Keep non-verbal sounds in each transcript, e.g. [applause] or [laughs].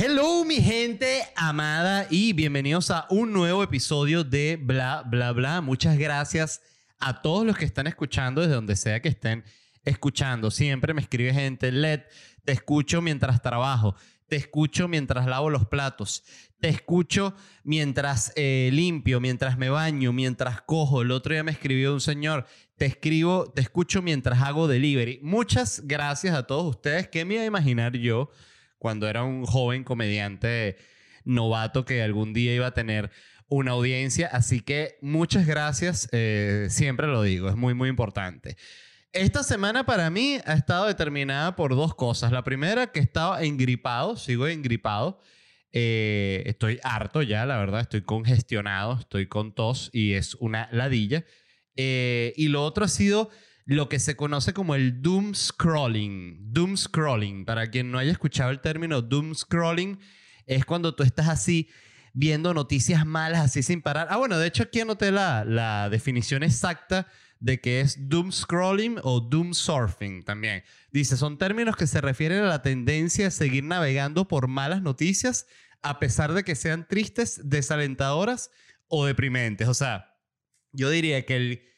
Hello mi gente amada y bienvenidos a un nuevo episodio de Bla Bla Bla. Muchas gracias a todos los que están escuchando desde donde sea que estén escuchando. Siempre me escribe gente, Led, te escucho mientras trabajo, te escucho mientras lavo los platos, te escucho mientras eh, limpio, mientras me baño, mientras cojo. El otro día me escribió un señor, te escribo, te escucho mientras hago delivery. Muchas gracias a todos ustedes. ¿Qué me iba a imaginar yo? Cuando era un joven comediante novato que algún día iba a tener una audiencia. Así que muchas gracias, eh, siempre lo digo, es muy, muy importante. Esta semana para mí ha estado determinada por dos cosas. La primera, que estaba engripado, sigo engripado. Eh, estoy harto ya, la verdad, estoy congestionado, estoy con tos y es una ladilla. Eh, y lo otro ha sido lo que se conoce como el doom scrolling. Doom scrolling, para quien no haya escuchado el término doom scrolling, es cuando tú estás así viendo noticias malas así sin parar. Ah, bueno, de hecho aquí anoté la, la definición exacta de qué es doom scrolling o doom surfing también. Dice, son términos que se refieren a la tendencia a seguir navegando por malas noticias a pesar de que sean tristes, desalentadoras o deprimentes. O sea, yo diría que el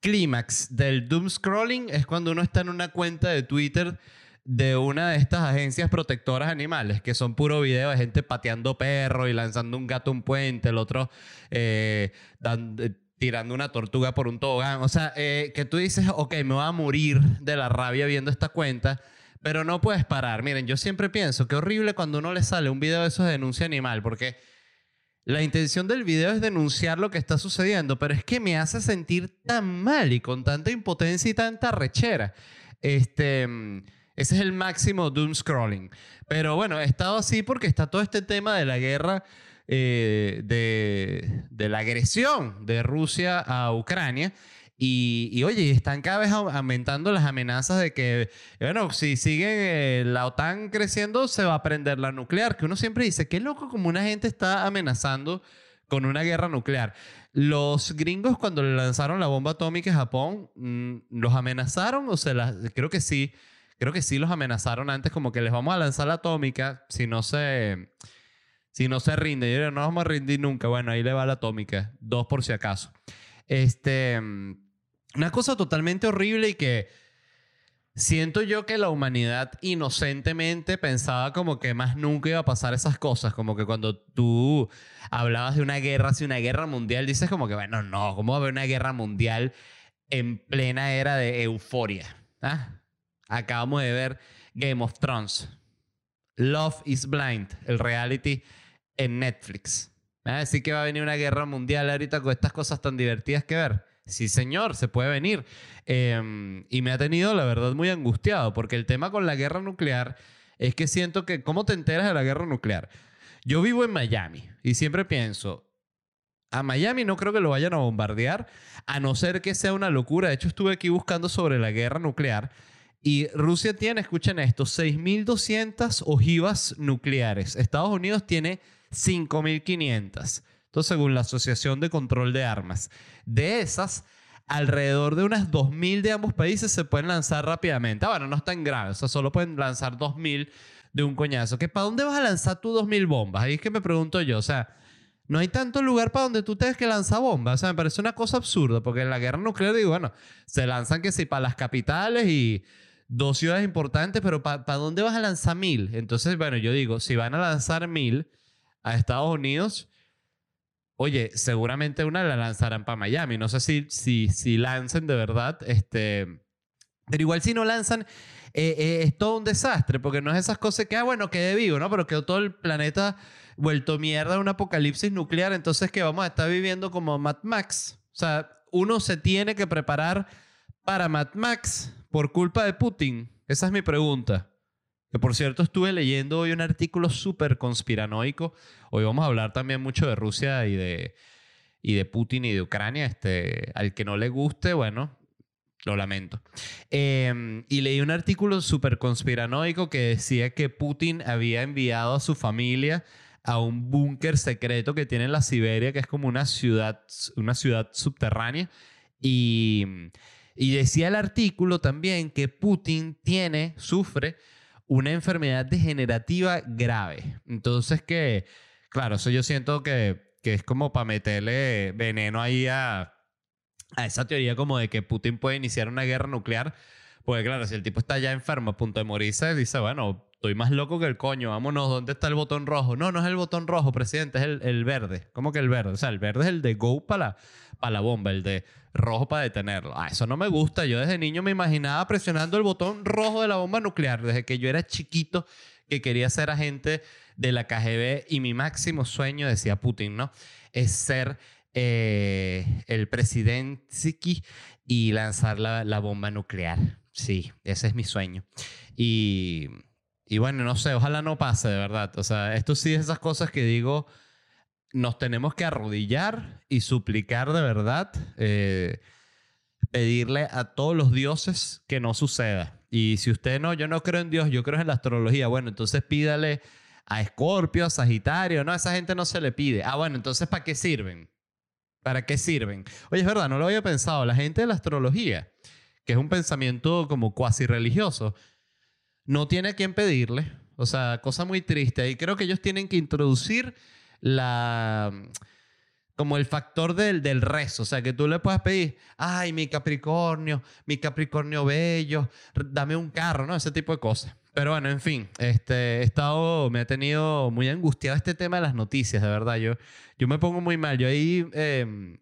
clímax del doom scrolling es cuando uno está en una cuenta de Twitter de una de estas agencias protectoras animales, que son puro video de gente pateando perros y lanzando un gato a un puente, el otro eh, eh, tirando una tortuga por un tobogán. O sea, eh, que tú dices, ok, me voy a morir de la rabia viendo esta cuenta, pero no puedes parar. Miren, yo siempre pienso que horrible cuando uno le sale un video de esos de denuncia animal, porque la intención del video es denunciar lo que está sucediendo, pero es que me hace sentir tan mal y con tanta impotencia y tanta rechera. Este, ese es el máximo doom scrolling. Pero bueno, he estado así porque está todo este tema de la guerra, eh, de, de la agresión de Rusia a Ucrania. Y, oye, están cada vez aumentando las amenazas de que, bueno, si sigue eh, la OTAN creciendo, se va a prender la nuclear. Que uno siempre dice, qué loco como una gente está amenazando con una guerra nuclear. Los gringos cuando le lanzaron la bomba atómica a Japón, mm, ¿los amenazaron o se. Creo que sí, creo que sí los amenazaron antes como que les vamos a lanzar la atómica si no se... Si no se rinde. Yo no vamos a rendir nunca. Bueno, ahí le va la atómica. Dos por si acaso. Este... Una cosa totalmente horrible y que siento yo que la humanidad inocentemente pensaba como que más nunca iba a pasar esas cosas, como que cuando tú hablabas de una guerra, si una guerra mundial, dices como que, bueno, no, ¿cómo va a haber una guerra mundial en plena era de euforia? ¿Ah? Acabamos de ver Game of Thrones. Love is Blind, el reality en Netflix. Así que va a venir una guerra mundial ahorita con estas cosas tan divertidas que ver sí señor, se puede venir. Em, y me ha tenido, la verdad, muy angustiado, porque el tema con la guerra nuclear es que siento que, ¿cómo te enteras de la guerra nuclear? Yo vivo en Miami y siempre pienso, a Miami no creo que lo vayan a bombardear, a no ser que sea una locura. De hecho, estuve aquí buscando sobre la guerra nuclear. Y Rusia tiene, escuchen esto, 6.200 ojivas nucleares. Estados Unidos tiene 5.500 según la Asociación de Control de Armas. De esas, alrededor de unas 2.000 de ambos países se pueden lanzar rápidamente. Ah, bueno, no es tan grave, o sea, solo pueden lanzar 2.000 de un coñazo. ¿Que ¿Para dónde vas a lanzar tú 2.000 bombas? Ahí es que me pregunto yo, o sea, no hay tanto lugar para donde tú tengas que lanzar bombas. O sea, me parece una cosa absurda, porque en la guerra nuclear, digo, bueno, se lanzan que sí para las capitales y dos ciudades importantes, pero ¿para dónde vas a lanzar mil? Entonces, bueno, yo digo, si van a lanzar mil a Estados Unidos, oye, seguramente una la lanzarán para Miami. No sé si, si, si lancen de verdad, este, pero igual si no lanzan, eh, eh, es todo un desastre, porque no es esas cosas que, ah, bueno, quede vivo, ¿no? Pero quedó todo el planeta vuelto mierda, un apocalipsis nuclear, entonces que vamos a estar viviendo como Mad Max. O sea, uno se tiene que preparar para Mad Max por culpa de Putin. Esa es mi pregunta. Que por cierto estuve leyendo hoy un artículo súper conspiranoico. Hoy vamos a hablar también mucho de Rusia y de, y de Putin y de Ucrania. Este, al que no le guste, bueno, lo lamento. Em, y leí un artículo súper conspiranoico que decía que Putin había enviado a su familia a un búnker secreto que tiene en la Siberia, que es como una ciudad, una ciudad subterránea. Y, y decía el artículo también que Putin tiene, sufre una enfermedad degenerativa grave. Entonces que, claro, eso yo siento que, que es como para meterle veneno ahí a, a esa teoría como de que Putin puede iniciar una guerra nuclear. Porque claro, si el tipo está ya enfermo, a punto de morirse, dice, bueno, estoy más loco que el coño, vámonos, ¿dónde está el botón rojo? No, no es el botón rojo, presidente, es el, el verde. ¿Cómo que el verde? O sea, el verde es el de go para la, para la bomba, el de rojo para detenerlo. Ah, eso no me gusta. Yo desde niño me imaginaba presionando el botón rojo de la bomba nuclear, desde que yo era chiquito que quería ser agente de la KGB y mi máximo sueño, decía Putin, ¿no? Es ser eh, el presidente y lanzar la, bomba nuclear. Sí, ese es mi sueño. Y, y bueno, no sé, ojalá no pase de verdad. O sea, esto sí es esas cosas que digo nos tenemos que arrodillar y suplicar de verdad, eh, pedirle a todos los dioses que no suceda. Y si usted no, yo no creo en Dios, yo creo en la astrología, bueno, entonces pídale a Escorpio, a Sagitario, no, esa gente no se le pide. Ah, bueno, entonces ¿para qué sirven? ¿Para qué sirven? Oye, es verdad, no lo había pensado. La gente de la astrología, que es un pensamiento como cuasi religioso, no tiene a quién pedirle. O sea, cosa muy triste. Y creo que ellos tienen que introducir la como el factor del, del rezo, o sea, que tú le puedes pedir, ay, mi Capricornio, mi Capricornio bello, dame un carro, ¿no? Ese tipo de cosas. Pero bueno, en fin, este, he estado, me ha tenido muy angustiado este tema de las noticias, de verdad. Yo, yo me pongo muy mal. Yo ahí eh,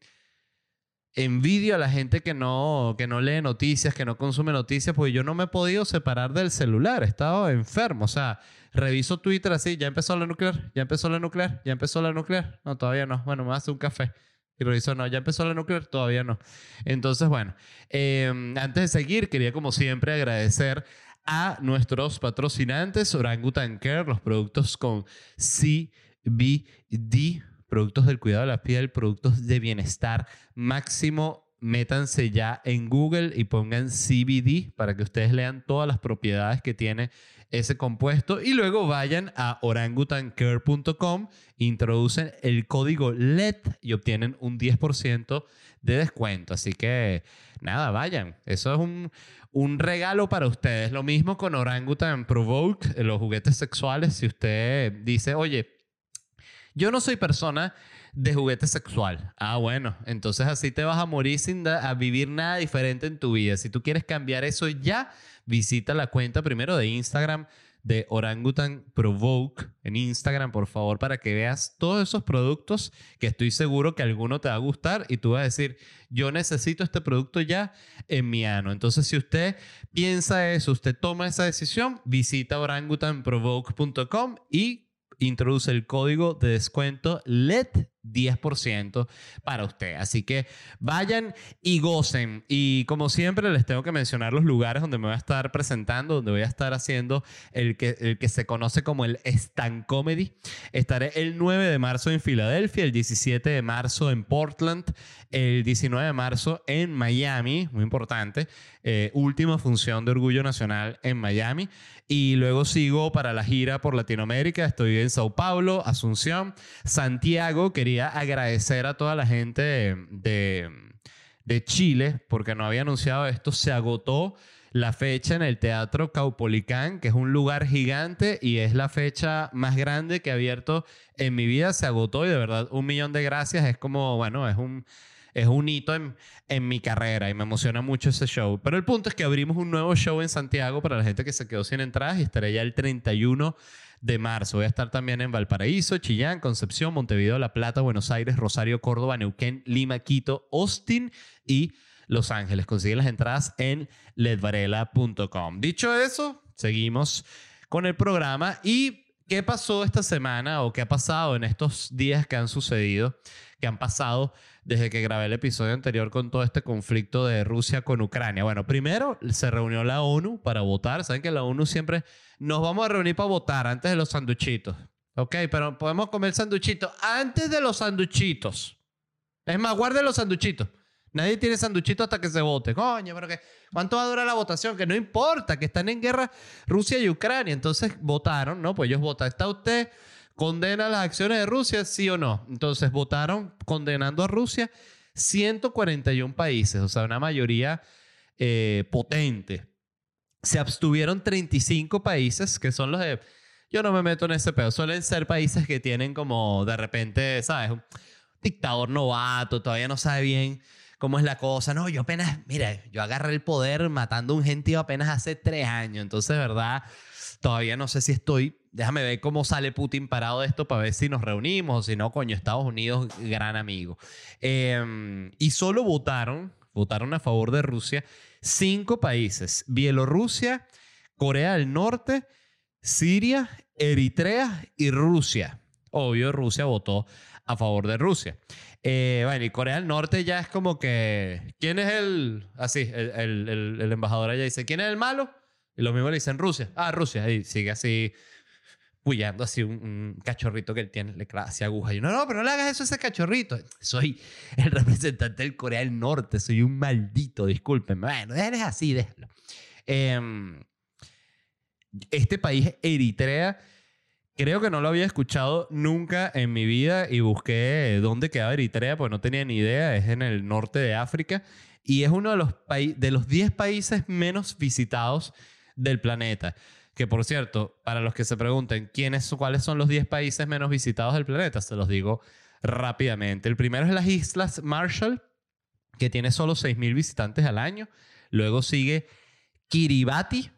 envidio a la gente que no, que no lee noticias, que no consume noticias, porque yo no me he podido separar del celular, he estado enfermo, o sea, reviso Twitter así, ya empezó la nuclear, ya empezó la nuclear, ya empezó la nuclear, no, todavía no, bueno, me hace un café. Y reviso, no, ya empezó la nuclear, todavía no. Entonces, bueno, em, antes de seguir, quería como siempre agradecer a nuestros patrocinantes, Orangutan Care, los productos con CBD productos del cuidado de la piel, productos de bienestar máximo. Métanse ya en Google y pongan CBD para que ustedes lean todas las propiedades que tiene ese compuesto y luego vayan a orangutancare.com, introducen el código LED y obtienen un 10% de descuento. Así que nada, vayan. Eso es un, un regalo para ustedes. Lo mismo con Orangutan Provoke, los juguetes sexuales. Si usted dice, oye, yo no soy persona de juguete sexual. Ah, bueno, entonces así te vas a morir sin a vivir nada diferente en tu vida. Si tú quieres cambiar eso ya, visita la cuenta primero de Instagram de Orangutan Provoke en Instagram, por favor, para que veas todos esos productos que estoy seguro que alguno te va a gustar y tú vas a decir, yo necesito este producto ya en mi ano. Entonces, si usted piensa eso, usted toma esa decisión, visita orangutanprovoke.com y introduce el código de descuento. LED 10% para usted. Así que vayan y gocen. Y como siempre, les tengo que mencionar los lugares donde me voy a estar presentando, donde voy a estar haciendo el que, el que se conoce como el Stand Comedy. Estaré el 9 de marzo en Filadelfia, el 17 de marzo en Portland, el 19 de marzo en Miami, muy importante. Eh, última función de Orgullo Nacional en Miami. Y luego sigo para la gira por Latinoamérica. Estoy en Sao Paulo, Asunción, Santiago. Agradecer a toda la gente de, de, Chile porque no había anunciado esto. Se agotó la fecha en el Teatro Caupolicán, que es un lugar gigante y es la fecha más grande que he abierto en mi vida. Se agotó y de verdad un millón de gracias. Es como, bueno, es un es un hito en, en mi carrera y me emociona mucho ese show. Pero el punto es que abrimos un nuevo show en Santiago para la gente que se quedó sin entradas y estaré ya el 31 de marzo. Voy a estar también en Valparaíso, Chillán, Concepción, Montevideo, La Plata, Buenos Aires, Rosario, Córdoba, Neuquén, Lima, Quito, Austin y Los Ángeles. Consigue las entradas en ledvarela.com. Dicho eso, seguimos con el programa y ¿Qué pasó esta semana o qué ha pasado en estos días que han sucedido, que han pasado desde que grabé el episodio anterior con todo este conflicto de Rusia con Ucrania? Bueno, primero se reunió la ONU para votar. Saben que la ONU siempre nos vamos a reunir para votar antes de los sanduchitos. Ok, pero podemos comer sanduchitos antes de los sanduchitos. Es más, guarden los sanduchitos. Nadie tiene sanduchito hasta que se vote. Coño, pero que ¿cuánto va a durar la votación? Que no importa, que están en guerra Rusia y Ucrania. Entonces votaron, ¿no? Pues ellos votan. ¿Está usted condena las acciones de Rusia, sí o no? Entonces votaron condenando a Rusia 141 países, o sea, una mayoría eh, potente. Se abstuvieron 35 países, que son los de... Yo no me meto en ese pedo. Suelen ser países que tienen como de repente, ¿sabes? Un dictador novato, todavía no sabe bien cómo es la cosa. No, yo apenas, mira, yo agarré el poder matando a un gentío apenas hace tres años. Entonces, verdad, todavía no sé si estoy. Déjame ver cómo sale Putin parado de esto para ver si nos reunimos o si no, coño, Estados Unidos, gran amigo. Em, y solo votaron, votaron a favor de Rusia, cinco países: Bielorrusia, Corea del Norte, Siria, Eritrea y Rusia. Obvio, Rusia votó a favor de Rusia. Eh, bueno, y Corea del Norte ya es como que. ¿Quién es el. Así, el, el, el, embajador allá dice: ¿Quién es el malo? Y lo mismo le dicen Rusia. Ah, Rusia. Y sigue así, puyando así un, cachorrito que él tiene, le así aguja. Y yo, no, no, pero no le hagas eso a ese cachorrito. Soy el representante del Corea del Norte. Soy un maldito, discúlpenme. Bueno, déjalo así, déjalo. Em, este país, Eritrea Creo que no lo había escuchado nunca en mi vida y busqué dónde quedaba Eritrea, porque no tenía ni idea. Es en el norte de África y es uno de los, de los 10 países menos visitados del planeta. Que por cierto, para los que se pregunten ¿quiénes, cuáles son los 10 países menos visitados del planeta, se los digo rápidamente. El primero es las Islas Marshall, que tiene solo 6.000 visitantes al año. Luego sigue Kiribati,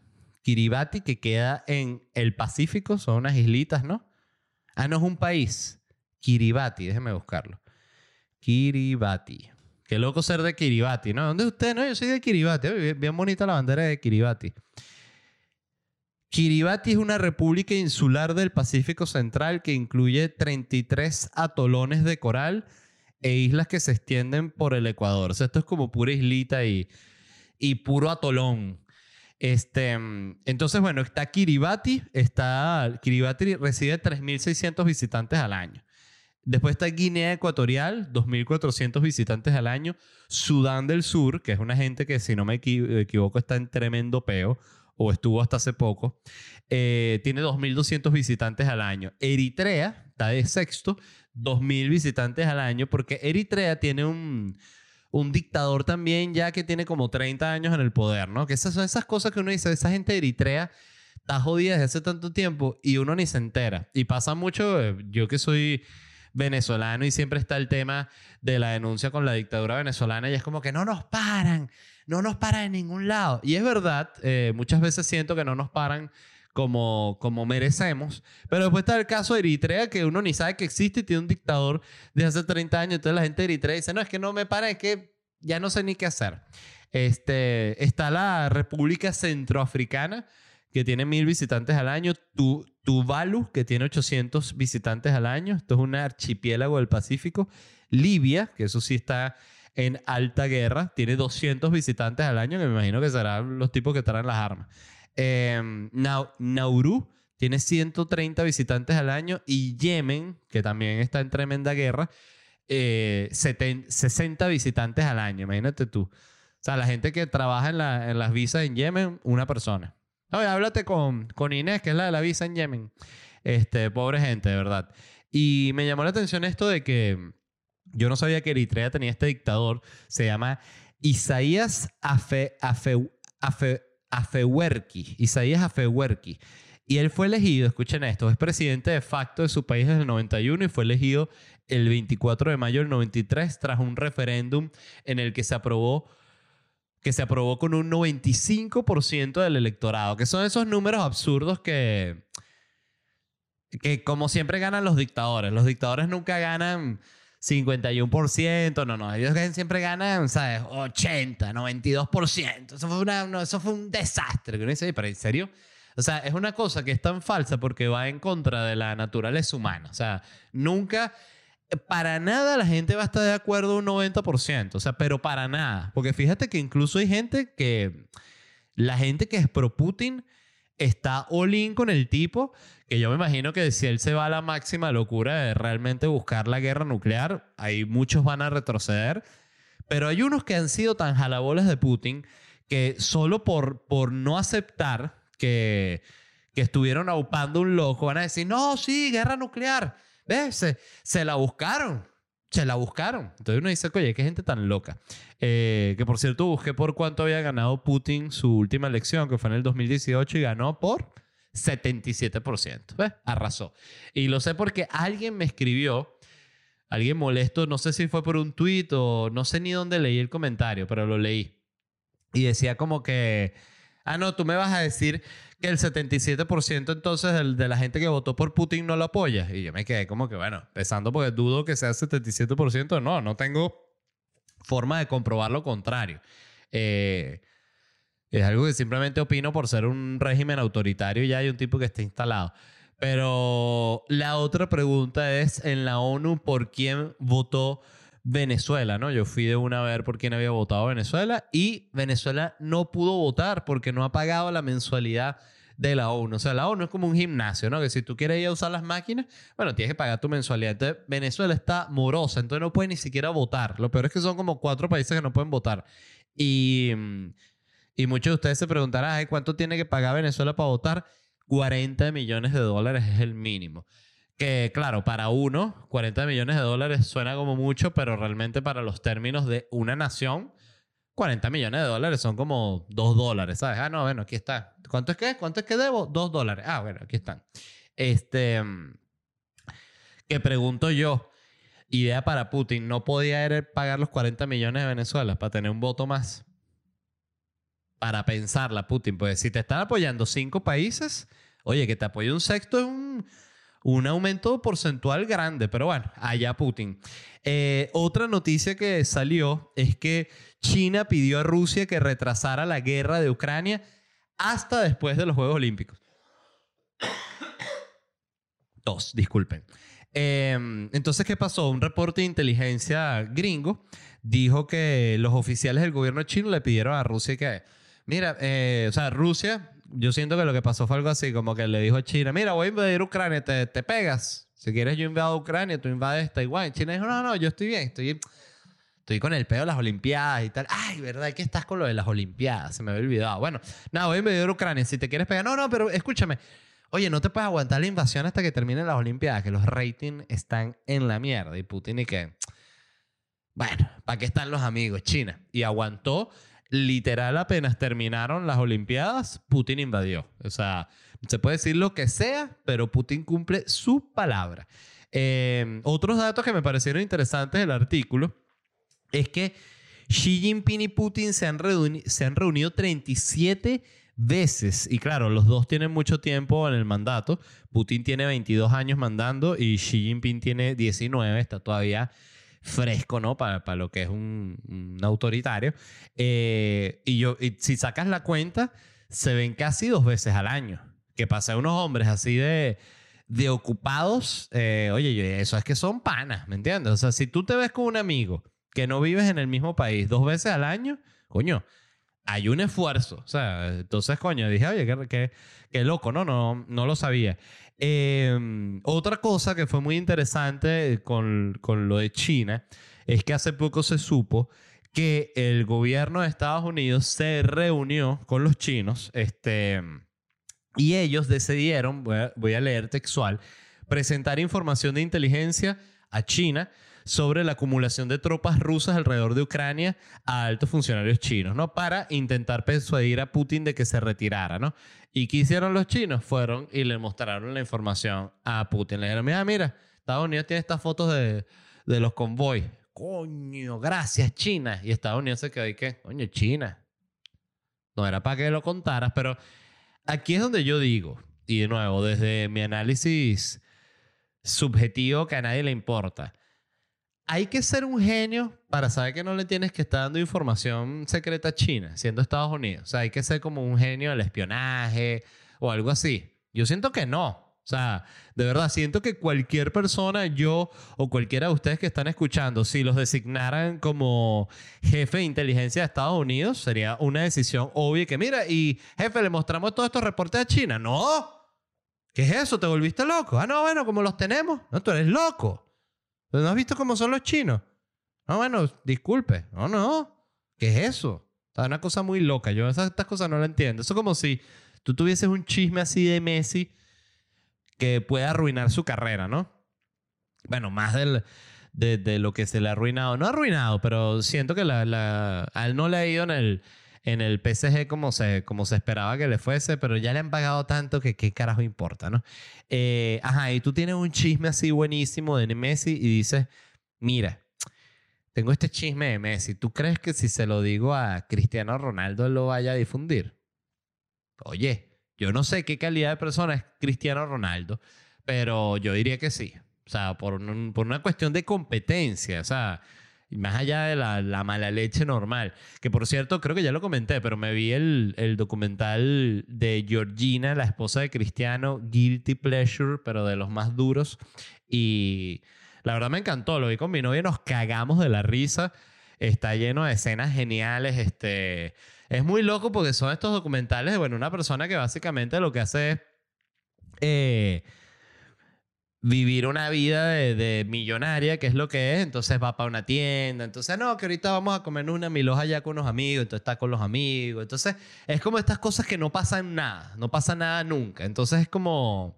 Kiribati, que queda en el Pacífico, son unas islitas, ¿no? Ah, no es un país. Kiribati, déjeme buscarlo. Kiribati. Qué loco ser de Kiribati, ¿no? ¿Dónde usted? No, yo soy de Kiribati. Bien, bonita la bandera de Kiribati. Kiribati es una república insular del Pacífico Central que incluye 33 atolones de coral e islas que se extienden por el Ecuador. O sea, esto es como pura islita y, y puro atolón. Este, entonces, bueno, está Kiribati. Está, Kiribati recibe 3.600 visitantes al año. Después está Guinea Ecuatorial, 2.400 visitantes al año. Sudán del Sur, que es una gente que, si no me equivoco, está en tremendo peo, o estuvo hasta hace poco, eh, tiene 2.200 visitantes al año. Eritrea está de sexto, 2.000 visitantes al año, porque Eritrea tiene un, un dictador también ya que tiene como 30 años en el poder, ¿no? Que esas son esas cosas que uno dice, esa gente de Eritrea está jodida desde hace tanto tiempo y uno ni se entera. Y pasa mucho, eh, yo que soy venezolano y siempre está el tema de la denuncia con la dictadura venezolana y es como que no nos paran, no nos paran en ningún lado. Y es verdad, eh, muchas veces siento que no nos paran como, como merecemos. Pero después está el caso de Eritrea, que uno ni sabe que existe y tiene un dictador de hace 30 años. Entonces la gente de Eritrea dice, no, es que no me para, es que ya no sé ni qué hacer. Este, está la República Centroafricana, que tiene mil visitantes al año. Tu, Tuvalu, que tiene 800 visitantes al año. Esto es un archipiélago del Pacífico. Libia, que eso sí está en alta guerra, tiene 200 visitantes al año, que me imagino que serán los tipos que traen las armas. Eh, Nauru tiene 130 visitantes al año y Yemen, que también está en tremenda guerra, 60 eh, visitantes al año. Imagínate tú. O sea, la gente que trabaja en, la, en las visas en Yemen, una persona. Oye, háblate con, con Inés, que es la de la visa en Yemen. Este, pobre gente, de verdad. Y me llamó la atención esto de que yo no sabía que Eritrea tenía este dictador. Se llama Isaías Afe, Afe, Afe, Afewerki, Isaías Afewerki. Y él fue elegido, escuchen esto, es presidente de facto de su país desde el 91 y fue elegido el 24 de mayo del 93 tras un referéndum en el que se aprobó que se aprobó con un 95% del electorado, que son esos números absurdos que que como siempre ganan los dictadores. Los dictadores nunca ganan 51%, no, no, ellos siempre ganan, ¿sabes? 80, 92%. Eso fue, una, eso fue un desastre. Que dice, pero ¿en serio? O sea, es una cosa que es tan falsa porque va en contra de la naturaleza humana. O sea, nunca, para nada la gente va a estar de acuerdo un 90%. O sea, pero para nada. Porque fíjate que incluso hay gente que, la gente que es pro Putin está all con el tipo, que yo me imagino que si él se va a la máxima locura de realmente buscar la guerra nuclear, ahí muchos van a retroceder. Pero hay unos que han sido tan jalabolas de Putin que solo por, por no aceptar que, que estuvieron aupando un loco, van a decir, no, sí, guerra nuclear. ¿Ves? Se, se la buscaron. Se la buscaron. Entonces uno dice, oye, qué gente tan loca. Eh, que por cierto, busqué por cuánto había ganado Putin su última elección, que fue en el 2018, y ganó por 77%. ¿Ves? Arrasó. Y lo sé porque alguien me escribió, alguien molesto, no sé si fue por un tuit o no sé ni dónde leí el comentario, pero lo leí. Y decía como que Ah, no, tú me vas a decir que el 77% entonces de, la gente que votó por Putin no lo apoya. Y yo me quedé como que, bueno, pensando porque dudo que sea 77%. No, no tengo forma de comprobar lo contrario. Eh, es algo que simplemente opino por ser un régimen autoritario y ya hay un tipo que está instalado. Pero la otra pregunta es, en la ONU, ¿por quién votó Venezuela, ¿no? Yo fui de una a ver por quién había votado Venezuela y Venezuela no pudo votar porque no ha pagado la mensualidad de la ONU. O sea, la ONU es como un gimnasio, ¿no? Que si tú quieres ir a usar las máquinas, bueno, tienes que pagar tu mensualidad. Entonces, Venezuela está morosa, entonces no puede ni siquiera votar. Lo peor es que son como cuatro países que no pueden votar. Y, y muchos de ustedes se preguntarán, ¿cuánto tiene que pagar Venezuela para votar? 40 millones de dólares es el mínimo. Que claro, para uno, 40 millones de dólares suena como mucho, pero realmente para los términos de una nación, 40 millones de dólares son como 2 dólares, ¿sabes? Ah, no, bueno, aquí está. ¿Cuánto es que? ¿Cuánto es que debo? 2 dólares. Ah, bueno, aquí están. Este, que pregunto yo, idea para Putin, ¿no podía pagar los 40 millones de Venezuela para tener un voto más? Para pensarla, Putin. Pues si te están apoyando cinco países, oye, que te apoye un sexto es un un aumento porcentual grande, pero bueno, allá Putin. Eh, otra noticia que salió es que China pidió a Rusia que retrasara la guerra de Ucrania hasta después de los Juegos Olímpicos. [coughs] Dos, disculpen. Em, entonces, ¿qué pasó? Un reporte de inteligencia gringo dijo que los oficiales del gobierno chino le pidieron a Rusia que, mira, eh, o sea, Rusia yo siento que lo que pasó fue algo así, como que le dijo a China, mira, voy a invadir Ucrania, te, te pegas. Si quieres yo invado Ucrania, tú invades Taiwán. China dijo, no, no, yo estoy bien, estoy, estoy con el pedo de las Olimpiadas y tal. Ay, ¿verdad? ¿Qué estás con lo de las Olimpiadas? Se me había olvidado. Bueno, nada, voy a invadir Ucrania. Si te quieres pegar, no, no, pero escúchame. Oye, no te puedes aguantar la invasión hasta que terminen las Olimpiadas, que los ratings están en la mierda. Y Putin y que, bueno, ¿para qué están los amigos? China. Y aguantó literal apenas terminaron las Olimpiadas, Putin invadió. O sea, se puede decir lo que sea, pero Putin cumple su palabra. Em, otros datos que me parecieron interesantes del artículo es que Xi Jinping y Putin se han, se han reunido 37 veces. Y claro, los dos tienen mucho tiempo en el mandato. Putin tiene 22 años mandando y Xi Jinping tiene 19, está todavía fresco, ¿no? Para, para lo que es un, autoritario. Eh, y, yo, si sacas la cuenta, se ven casi dos veces al año. Que pasa unos hombres así de, de ocupados. Eh, oye, eso es que son panas, ¿me entiendes? O sea, si tú te ves con un amigo que no vives en el mismo país dos veces al año, coño, hay un esfuerzo. O sea, entonces, coño, dije, oye, qué, qué, loco, ¿no? No, no lo sabía. Em, otra cosa que fue muy interesante con, con lo de China es que hace poco se supo que el gobierno de Estados Unidos se reunió con los chinos este, y ellos decidieron, voy a leer textual, presentar información de inteligencia a China sobre la acumulación de tropas rusas alrededor de Ucrania a altos funcionarios chinos, ¿no? Para intentar persuadir a Putin de que se retirara, ¿no? ¿Y qué hicieron los chinos? Fueron y le mostraron la información a Putin. Le dijeron, mira, mira, Estados Unidos tiene estas fotos de, de los convoys. Coño, gracias, China. Y Estados Unidos se quedó ahí que, coño, China. No era para que lo contaras, pero aquí es donde yo digo, y de nuevo, desde mi análisis subjetivo que a nadie le importa. Hay que ser un genio para saber que no le tienes que estar dando información secreta a China, siendo Estados Unidos. O sea, hay que ser como un genio del espionaje o algo así. Yo siento que no. O sea, de verdad, siento que cualquier persona, yo o cualquiera de ustedes que están escuchando, si los designaran como jefe de inteligencia de Estados Unidos, sería una decisión obvia que, mira, y jefe, le mostramos todos estos reportes a China. No, ¿Qué es eso? ¿Te volviste loco? Ah, no, bueno, como los tenemos. No, tú eres loco. ¿No has visto cómo son los chinos? No, bueno, disculpe. No, no. ¿Qué es eso? Es una cosa muy loca. Yo estas cosas no las entiendo. Eso es como si tú tuvieses un chisme así de Messi que puede arruinar su carrera, ¿no? Bueno, más del, de, lo que se le ha arruinado. No ha arruinado, pero siento que la, la, a él no le ha ido en el en el PSG como se, como se esperaba que le fuese, pero ya le han pagado tanto que qué carajo importa, ¿no? Eh, ajá, y tú tienes un chisme así buenísimo de Messi y dices, mira, tengo este chisme de Messi, ¿tú crees que si se lo digo a Cristiano Ronaldo lo vaya a difundir? Oye, yo no sé qué calidad de persona es Cristiano Ronaldo, pero yo diría que sí. O sea, por, por una cuestión de competencia, o sea, más allá de la, mala leche normal. Que por cierto, creo que ya lo comenté, pero me vi el, el, documental de Georgina, la esposa de Cristiano, Guilty Pleasure, pero de los más duros. Y la verdad me encantó, lo vi con mi novia nos cagamos de la risa. Está lleno de escenas geniales. Este, es muy loco porque son estos documentales de bueno, una persona que básicamente lo que hace es... Eh, vivir una vida de, millonaria, que es lo que es, entonces va para una tienda, entonces no, que ahorita vamos a comer una miloja ya con unos amigos, entonces está con los amigos, entonces es como estas cosas que no pasan nada, no pasa nada nunca, entonces es como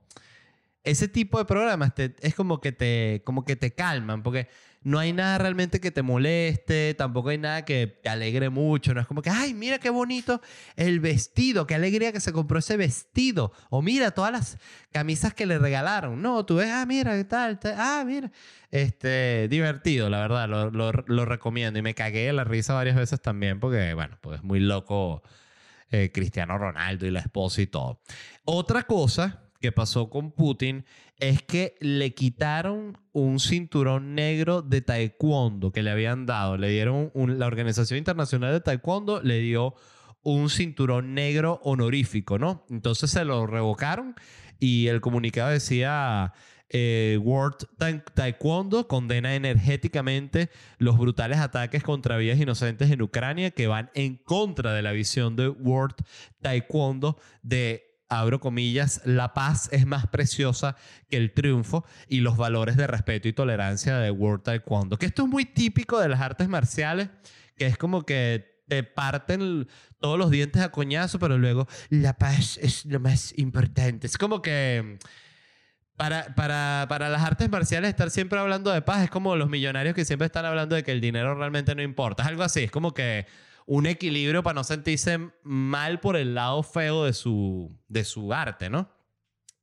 ese tipo de programas es como que te como que te calman, porque no hay nada realmente que te moleste, tampoco hay nada que te alegre mucho, no es como que, ay, mira qué bonito el vestido, qué alegría que se compró ese vestido, o mira todas las camisas que le regalaron, no, tú ves, ah, mira, qué tal, ah, mira, este, divertido, la verdad, lo, lo, recomiendo y me cagué de la risa varias veces también porque, bueno, pues es muy loco eh, Cristiano Ronaldo y la esposa y todo. Otra cosa que pasó con Putin es que le quitaron un cinturón negro de taekwondo que le habían dado. Le dieron la Organización Internacional de Taekwondo le dio un cinturón negro honorífico, ¿no? Entonces se lo revocaron y el comunicado decía eh, World Taekwondo condena energéticamente los brutales ataques contra vías inocentes en Ucrania que van en contra de la visión de World Taekwondo de abro comillas, la paz es más preciosa que el triunfo y los valores de respeto y tolerancia de World Taekwondo. Que esto es muy típico de las artes marciales, que es como que te parten todos los dientes a coñazo, pero luego la paz es lo más importante. Es como que para, para, para las artes marciales estar siempre hablando de paz es como los millonarios que siempre están hablando de que el dinero realmente no importa. Es algo así, es como que un equilibrio para no sentirse mal por el lado feo de su, de su arte, ¿no?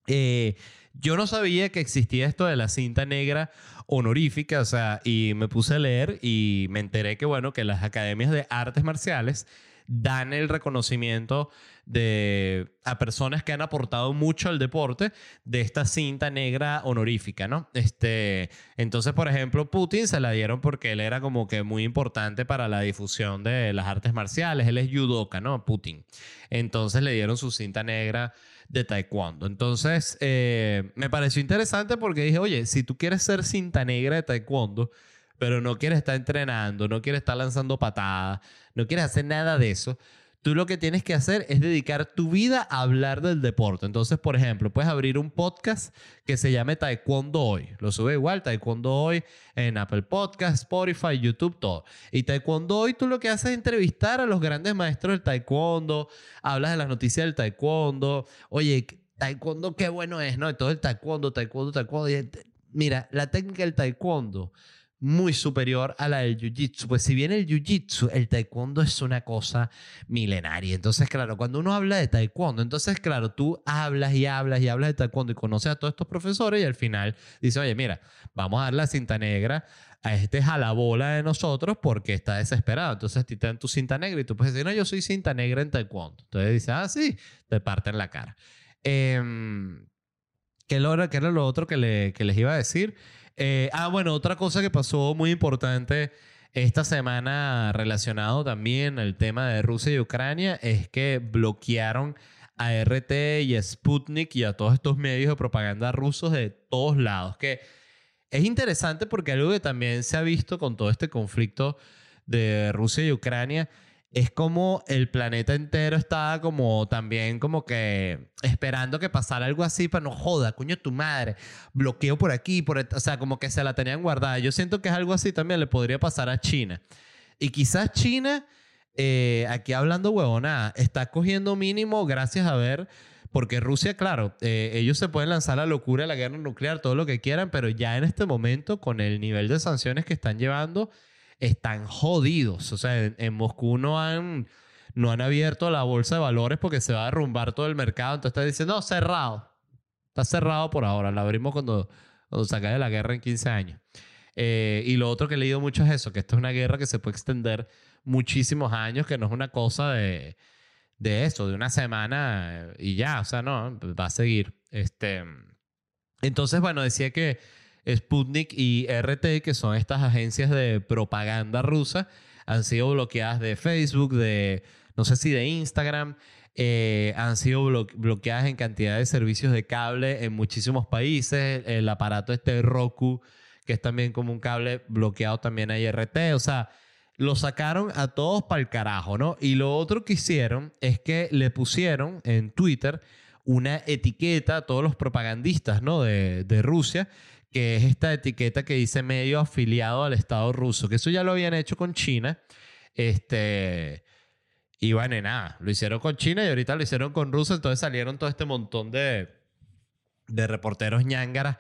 Eh, yo no sabía que existía esto de la cinta negra honorífica, o sea, y me puse a leer y me enteré que, bueno, que las academias de artes marciales dan el reconocimiento de, a personas que han aportado mucho al deporte de esta cinta negra honorífica, ¿no? Este, entonces, por ejemplo, Putin se la dieron porque él era como que muy importante para la difusión de las artes marciales. Él es judoka, ¿no? Putin. Entonces le dieron su cinta negra de taekwondo. Entonces, eh, me pareció interesante porque dije, oye, si tú quieres ser cinta negra de taekwondo, pero no quieres estar entrenando, no quieres estar lanzando patadas, no quieres hacer nada de eso, tú lo que tienes que hacer es dedicar tu vida a hablar del deporte. Entonces, por ejemplo, puedes abrir un podcast que se llame Taekwondo Hoy. Lo sube igual, Taekwondo Hoy, en Apple Podcast, Spotify, YouTube, todo. Y Taekwondo Hoy tú lo que haces es entrevistar a los grandes maestros del Taekwondo, hablas de las noticias del Taekwondo. Oye, Taekwondo qué bueno es, ¿no? Y todo el Taekwondo, Taekwondo, Taekwondo. Mira, la técnica del Taekwondo muy superior a la del jiu-jitsu. Pues si bien el jiu-jitsu, el taekwondo es una cosa milenaria. Entonces, claro, cuando uno habla de taekwondo, entonces, claro, tú hablas y hablas y hablas de taekwondo y conoces a todos estos profesores y al final dices, oye, mira, vamos a dar la cinta negra a este jalabola de nosotros porque está desesperado. Entonces, a ti te dan tu cinta negra y tú puedes decir, no, yo soy cinta negra en taekwondo. Entonces dices, ah, sí, te parten la cara. Em, ¿qué, ¿Qué era lo otro que, le, que les iba a decir? Eh, ah, bueno, otra cosa que pasó muy importante esta semana relacionado también al tema de Rusia y Ucrania es que bloquearon a RT y a Sputnik y a todos estos medios de propaganda rusos de todos lados. Que es interesante porque algo que también se ha visto con todo este conflicto de Rusia y Ucrania es como el planeta entero estaba como también como que esperando que pasara algo así para no joda, coño tu madre, bloqueo por aquí, por, o sea, como que se la tenían guardada. Yo siento que es algo así también le podría pasar a China. Y quizás China, eh, aquí hablando huevona, está cogiendo mínimo gracias a ver, porque Rusia, claro, eh, ellos se pueden lanzar la locura, la guerra nuclear, todo lo que quieran, pero ya en este momento, con el nivel de sanciones que están llevando, están jodidos. O sea, en, Moscú no han, no han abierto la bolsa de valores porque se va a derrumbar todo el mercado. Entonces está diciendo, no, cerrado. Está cerrado por ahora. La abrimos cuando, cuando se acabe la guerra en 15 años. Eh, y lo otro que he leído mucho es eso, que esto es una guerra que se puede extender muchísimos años, que no es una cosa de, de eso, de una semana y ya, o sea, no, va a seguir. Este, entonces, bueno, decía que Sputnik y RT, que son estas agencias de propaganda rusa, han sido bloqueadas de Facebook, de no sé si de Instagram, eh, han sido bloqueadas en cantidad de servicios de cable en muchísimos países. El aparato este Roku, que es también como un cable bloqueado también hay RT. O sea, lo sacaron a todos para el carajo, ¿no? Y lo otro que hicieron es que le pusieron en Twitter una etiqueta a todos los propagandistas, ¿no? De Rusia que es esta etiqueta que dice medio afiliado al Estado ruso, que eso ya lo habían hecho con China. Este, y bueno, nada, lo hicieron con China y ahorita lo hicieron con Rusia, entonces salieron todo este montón de, de reporteros ñángaras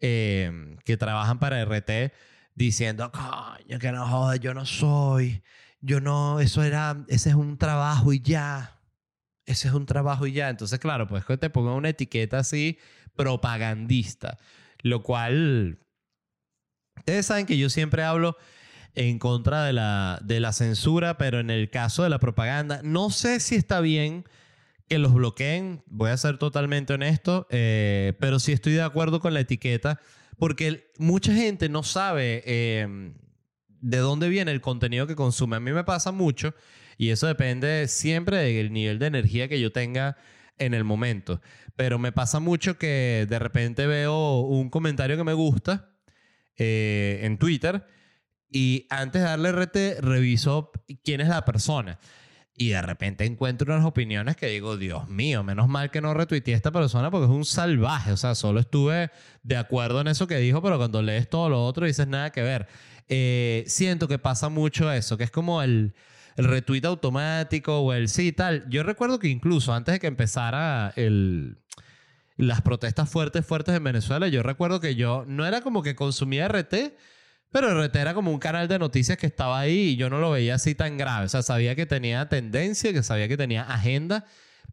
eh, que trabajan para RT diciendo, coño, que no joda, yo no soy, yo no, eso era, ese es un trabajo y ya, ese es un trabajo y ya. Entonces, claro, pues que te pongan una etiqueta así propagandista. Lo cual, ustedes saben que yo siempre hablo en contra de la, de la censura, pero en el caso de la propaganda, no sé si está bien que los bloqueen, voy a ser totalmente honesto, eh, pero sí estoy de acuerdo con la etiqueta, porque mucha gente no sabe eh, de dónde viene el contenido que consume. A mí me pasa mucho y eso depende siempre del nivel de energía que yo tenga en el momento. Pero me pasa mucho que de repente veo un comentario que me gusta eh, en Twitter y antes de darle RT reviso quién es la persona. Y de repente encuentro unas opiniones que digo, Dios mío, menos mal que no retuiteé a esta persona porque es un salvaje. O sea, solo estuve de acuerdo en eso que dijo, pero cuando lees todo lo otro dices nada que ver. Eh, siento que pasa mucho eso, que es como el, el retweet automático o el sí tal. Yo recuerdo que incluso antes de que empezara el, las protestas fuertes, fuertes en Venezuela, yo recuerdo que yo no era como que consumía RT, pero RT era como un canal de noticias que estaba ahí y yo no lo veía así tan grave. O sea, sabía que tenía tendencia, que sabía que tenía agenda,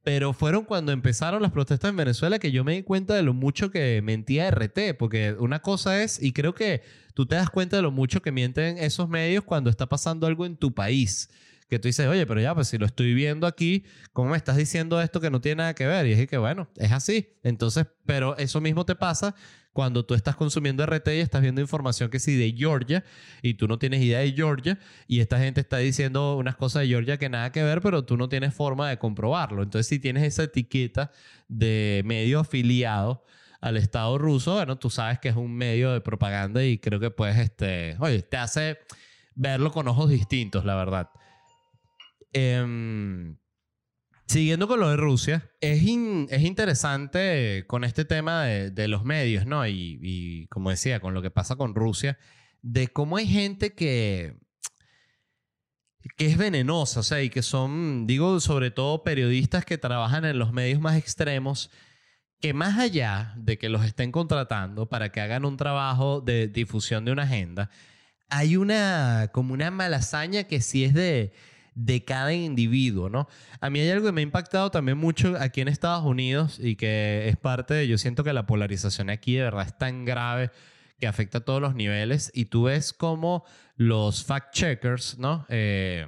pero fueron cuando empezaron las protestas en Venezuela que yo me di cuenta de lo mucho que mentía RT, porque una cosa es, y creo que tú te das cuenta de lo mucho que mienten esos medios cuando está pasando algo en tu país que tú dices, oye, pero ya, pues si lo estoy viendo aquí, ¿cómo me estás diciendo esto que no tiene nada que ver? Y es que, bueno, es así. Entonces, pero eso mismo te pasa cuando tú estás consumiendo RT y estás viendo información que sí de Georgia y tú no tienes idea de Georgia y esta gente está diciendo unas cosas de Georgia que nada que ver, pero tú no tienes forma de comprobarlo. Entonces, si tienes esa etiqueta de medio afiliado al Estado ruso, bueno, tú sabes que es un medio de propaganda y creo que puedes, este, oye, te hace verlo con ojos distintos, la verdad. Em, siguiendo con lo de Rusia, es, es interesante con este tema de, los medios, ¿no? Y, como decía, con lo que pasa con Rusia, de cómo hay gente que, que es venenosa, o sea, y que son, digo, sobre todo periodistas que trabajan en los medios más extremos, que más allá de que los estén contratando para que hagan un trabajo de difusión de una agenda, hay una, como una malasaña que sí es de, de cada individuo, ¿no? A mí hay algo que me ha impactado también mucho aquí en Estados Unidos y que es parte de, yo siento que la polarización aquí de verdad es tan grave que afecta a todos los niveles y tú ves como los fact-checkers, ¿no? Eh,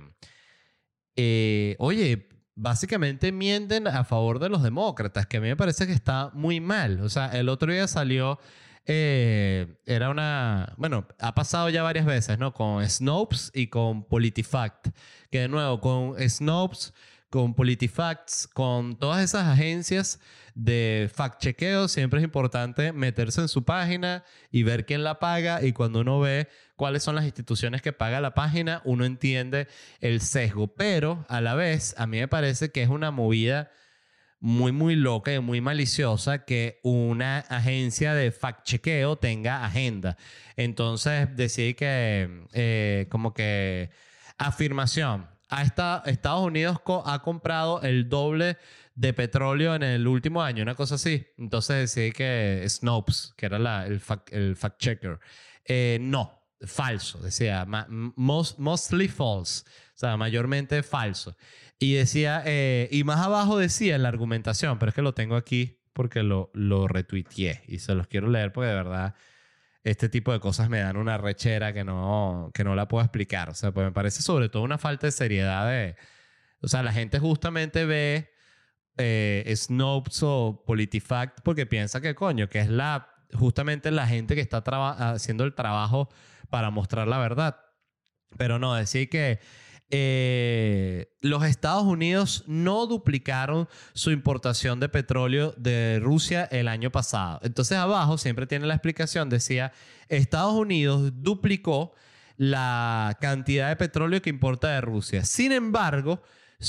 eh, oye, básicamente mienten a favor de los demócratas, que a mí me parece que está muy mal. O sea, el otro día salió eh, era una, bueno, ha pasado ya varias veces, ¿no? Con Snopes y con PolitiFact, que de nuevo, con Snopes, con PolitiFacts, con todas esas agencias de fact-chequeo, siempre es importante meterse en su página y ver quién la paga. Y cuando uno ve cuáles son las instituciones que paga la página, uno entiende el sesgo, pero a la vez a mí me parece que es una movida muy, muy loca y muy maliciosa que una agencia de fact-chequeo tenga agenda. Entonces, decir que, eh, como que, afirmación. A esta, Estados Unidos ha comprado el doble de petróleo en el último año, una cosa así. Entonces decir que Snopes, que era la, el, fact, el checker, eh, no, falso, decía, mostly false, o sea, mayormente falso. Y decía, eh, y más abajo decía en la argumentación, pero es que lo tengo aquí porque lo, lo retuiteé y se los quiero leer porque de verdad este tipo de cosas me dan una rechera que no, que no la puedo explicar. O sea, pues me parece sobre todo una falta de seriedad de... O sea, la gente justamente ve eh, Snopes o PolitiFact porque piensa que coño, que es la justamente la gente que está haciendo el trabajo para mostrar la verdad. Pero no, decir que eh, los Estados Unidos no duplicaron su importación de petróleo de Rusia el año pasado. Entonces abajo siempre tiene la explicación, decía, Estados Unidos duplicó la cantidad de petróleo que importa de Rusia. Sin embargo,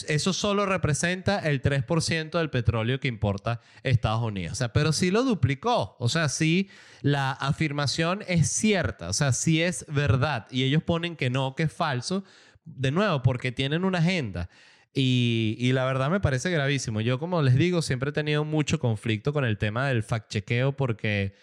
eso solo representa el 3% del petróleo que importa Estados Unidos. O sea, pero sí lo duplicó. O sea, sí la afirmación es cierta. O sea, sí es verdad. Y ellos ponen que no, que es falso de nuevo, porque tienen una agenda. Y, la verdad me parece gravísimo. Yo, como les digo, siempre he tenido mucho conflicto con el tema del fact-chequeo porque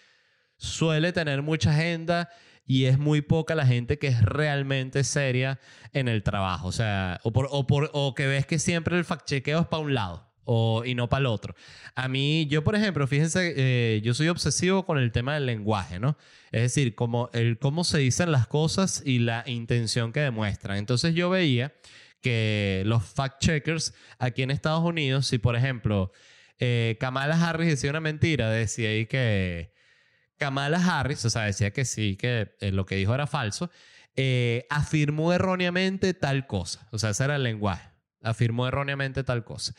suele tener mucha agenda y es muy poca la gente que es realmente seria en el trabajo. O sea, o, por, o, o que ves que siempre el fact-chequeo es para un lado. O, y no para el otro. A mí, yo por ejemplo, fíjense, eh, yo soy obsesivo con el tema del lenguaje, ¿no? Es decir, como el cómo se dicen las cosas y la intención que demuestran. Entonces yo veía que los fact-checkers aquí en Estados Unidos, si por ejemplo eh, Kamala Harris decía una mentira, decía ahí que Kamala Harris, o sea, decía que sí, que eh, lo que dijo era falso, afirmó erróneamente tal cosa. O sea, ese era el lenguaje. Afirmó erróneamente tal cosa.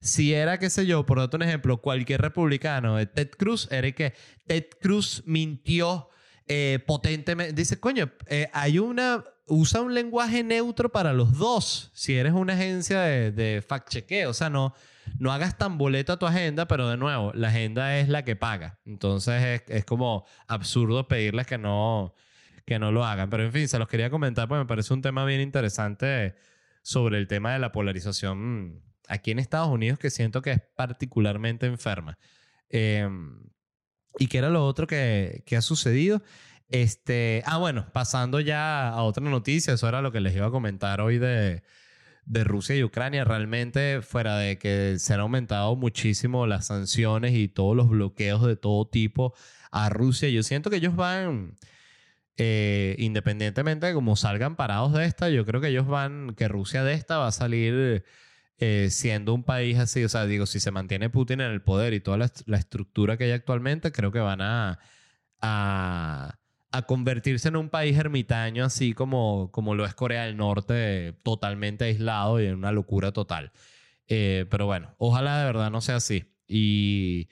Si era, qué sé yo, por otro ejemplo, cualquier republicano, de Ted Cruz, era que Ted Cruz mintió eh, potentemente. Dice, coño, eh, hay una. Usa un lenguaje neutro para los dos. Si eres una agencia de, de fact-chequeo. O sea, no, no hagas tan boleta tu agenda, pero de nuevo, la agenda es la que paga. Entonces es, es como absurdo pedirles que no, que no lo hagan. Pero en fin, se los quería comentar porque me parece un tema bien interesante sobre el tema de la polarización aquí en Estados Unidos que siento que es particularmente enferma. Em, ¿Y qué era lo otro que, que, ha sucedido? Este, ah, bueno, pasando ya a otra noticia, eso era lo que les iba a comentar hoy de, de Rusia y Ucrania. Realmente, fuera de que se han aumentado muchísimo las sanciones y todos los bloqueos de todo tipo a Rusia, yo siento que ellos van... Eh, independientemente de cómo salgan parados de esta, yo creo que ellos van, que Rusia de esta va a salir siendo un país así, o sea, digo, si se mantiene Putin en el poder y toda la, estructura que hay actualmente, creo que van a, a, convertirse en un país ermitaño, así como, como lo es Corea del Norte, totalmente aislado y en una locura total. Eh, pero bueno, ojalá de verdad no sea así. Y,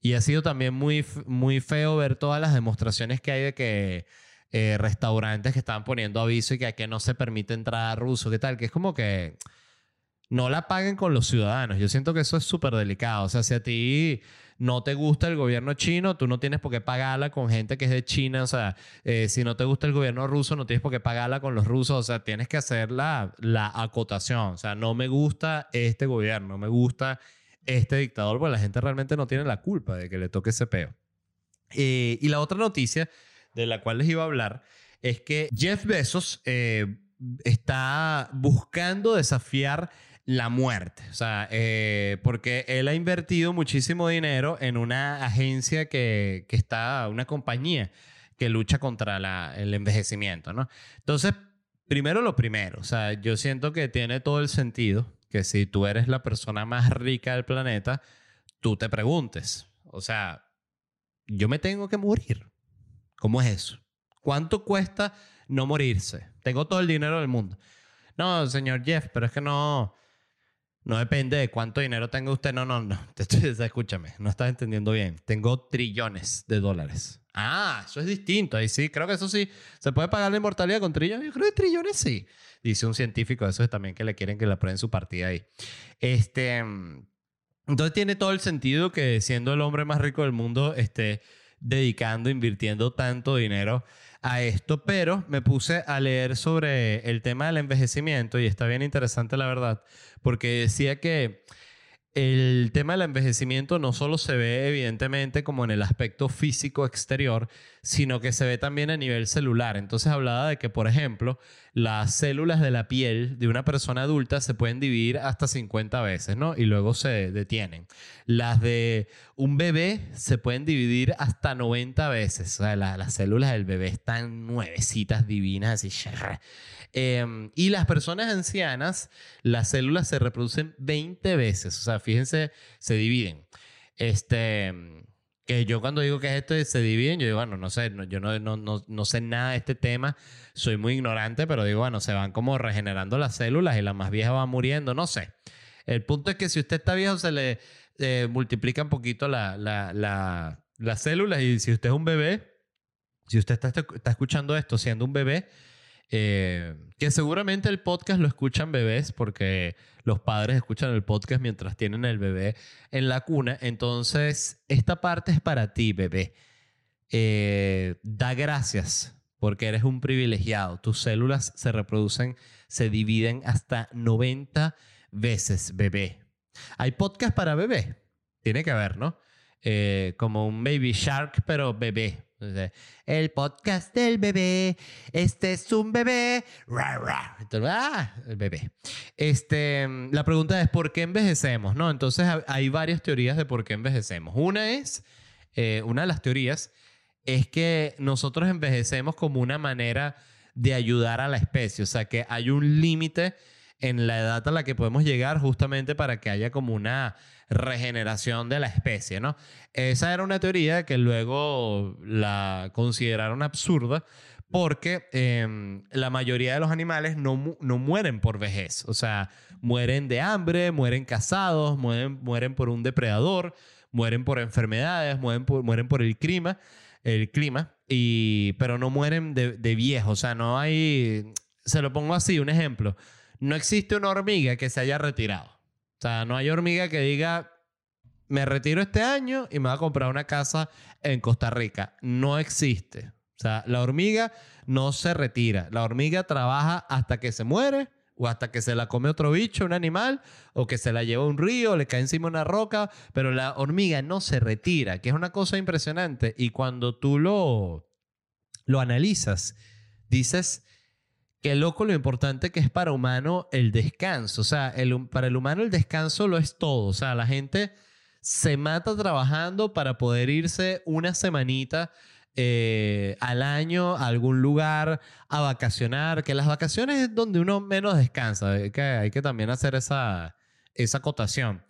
y ha sido también muy, muy feo ver todas las demostraciones que hay de que eh, restaurantes que están poniendo aviso y que aquí no se permite entrar a ruso, ¿qué tal? Que es como que no la paguen con los ciudadanos. Yo siento que eso es súper delicado. O sea, si a ti no te gusta el gobierno chino, tú no tienes por qué pagarla con gente que es de China. O sea, eh, si no te gusta el gobierno ruso, no tienes por qué pagarla con los rusos. O sea, tienes que hacer la, acotación. O sea, no me gusta este gobierno, no me gusta este dictador, porque la gente realmente no tiene la culpa de que le toque ese peo. Eh, y la otra noticia de la cual les iba a hablar es que Jeff Bezos eh, está buscando desafiar la muerte. O sea, eh, porque él ha invertido muchísimo dinero en una agencia que, que está, una compañía que lucha contra la, el envejecimiento, ¿no? Entonces, primero lo primero, o sea, yo siento que tiene todo el sentido que si tú eres la persona más rica del planeta, tú te preguntes, o sea, yo me tengo que morir. ¿Cómo es eso? ¿Cuánto cuesta no morirse? Tengo todo el dinero del mundo. No, señor Jeff, pero es que no, no depende de cuánto dinero tenga usted. No, no, no. [laughs] Escúchame, no estás entendiendo bien. Tengo trillones de dólares. Ah, eso es distinto. Ahí sí, creo que eso sí. ¿Se puede pagar la inmortalidad con trillones? Yo creo que trillones sí. Dice un científico, eso es también que le quieren que le aprueben su partida ahí. Este. Entonces tiene todo el sentido que siendo el hombre más rico del mundo esté dedicando, invirtiendo tanto dinero a esto, pero me puse a leer sobre el tema del envejecimiento y está bien interesante la verdad, porque decía que el tema del envejecimiento no solo se ve evidentemente como en el aspecto físico exterior, sino que se ve también a nivel celular. Entonces hablaba de que, por ejemplo, las células de la piel de una persona adulta se pueden dividir hasta 50 veces, ¿no? Y luego se detienen. Las de un bebé se pueden dividir hasta 90 veces. O sea, las células del bebé están nuevecitas, divinas, así. Em, y las personas ancianas, las células se reproducen 20 veces. O sea, fíjense, se dividen. Este, que yo cuando digo que esto se dividen, yo digo, bueno, no sé, yo no, no, no, sé nada de este tema, soy muy ignorante, pero digo, bueno, se van como regenerando las células y la más vieja va muriendo, no sé. El punto es que si usted está viejo, se le eh, multiplica un poquito la, la, las células y si usted es un bebé, si usted está, está escuchando esto siendo un bebé, eh, que seguramente el podcast lo escuchan bebés porque los padres escuchan el podcast mientras tienen el bebé en la cuna. Entonces, esta parte es para ti, bebé. Eh, da gracias porque eres un privilegiado. Tus células se reproducen, se dividen hasta 90 veces, bebé. Hay podcast para bebé. Tiene que haber, ¿no? Eh, como un baby shark, pero bebé. El podcast del bebé. Este es un bebé. ah, el bebé. Este, la pregunta es: ¿por qué envejecemos? ¿No? Entonces, hay varias teorías de por qué envejecemos. Una es: eh, una de las teorías es que nosotros envejecemos como una manera de ayudar a la especie. O sea, que hay un límite en la edad a la que podemos llegar justamente para que haya como una regeneración de la especie, ¿no? Esa era una teoría que luego la consideraron absurda porque em, la mayoría de los animales no, no, mueren por vejez, o sea, mueren de hambre, mueren casados, mueren, mueren por un depredador, mueren por enfermedades, mueren por, mueren por el clima, el clima y, pero no mueren de, de viejo, o sea, no hay, se lo pongo así, un ejemplo no existe una hormiga que se haya retirado. O sea, no hay hormiga que diga, me retiro este año y me voy a comprar una casa en Costa Rica. No existe. O sea, la hormiga no se retira. La hormiga trabaja hasta que se muere o hasta que se la come otro bicho, un animal, o que se la lleva a un río, le cae encima una roca, pero la hormiga no se retira, que es una cosa impresionante. Y cuando tú lo, lo analizas, dices, Qué loco lo importante que es para humano el descanso. O sea, el, para el humano el descanso lo es todo. O sea, la gente se mata trabajando para poder irse una semanita eh, al año a algún lugar a vacacionar. Que las vacaciones es donde uno menos descansa. Hay que, hay que también hacer esa, esa acotación.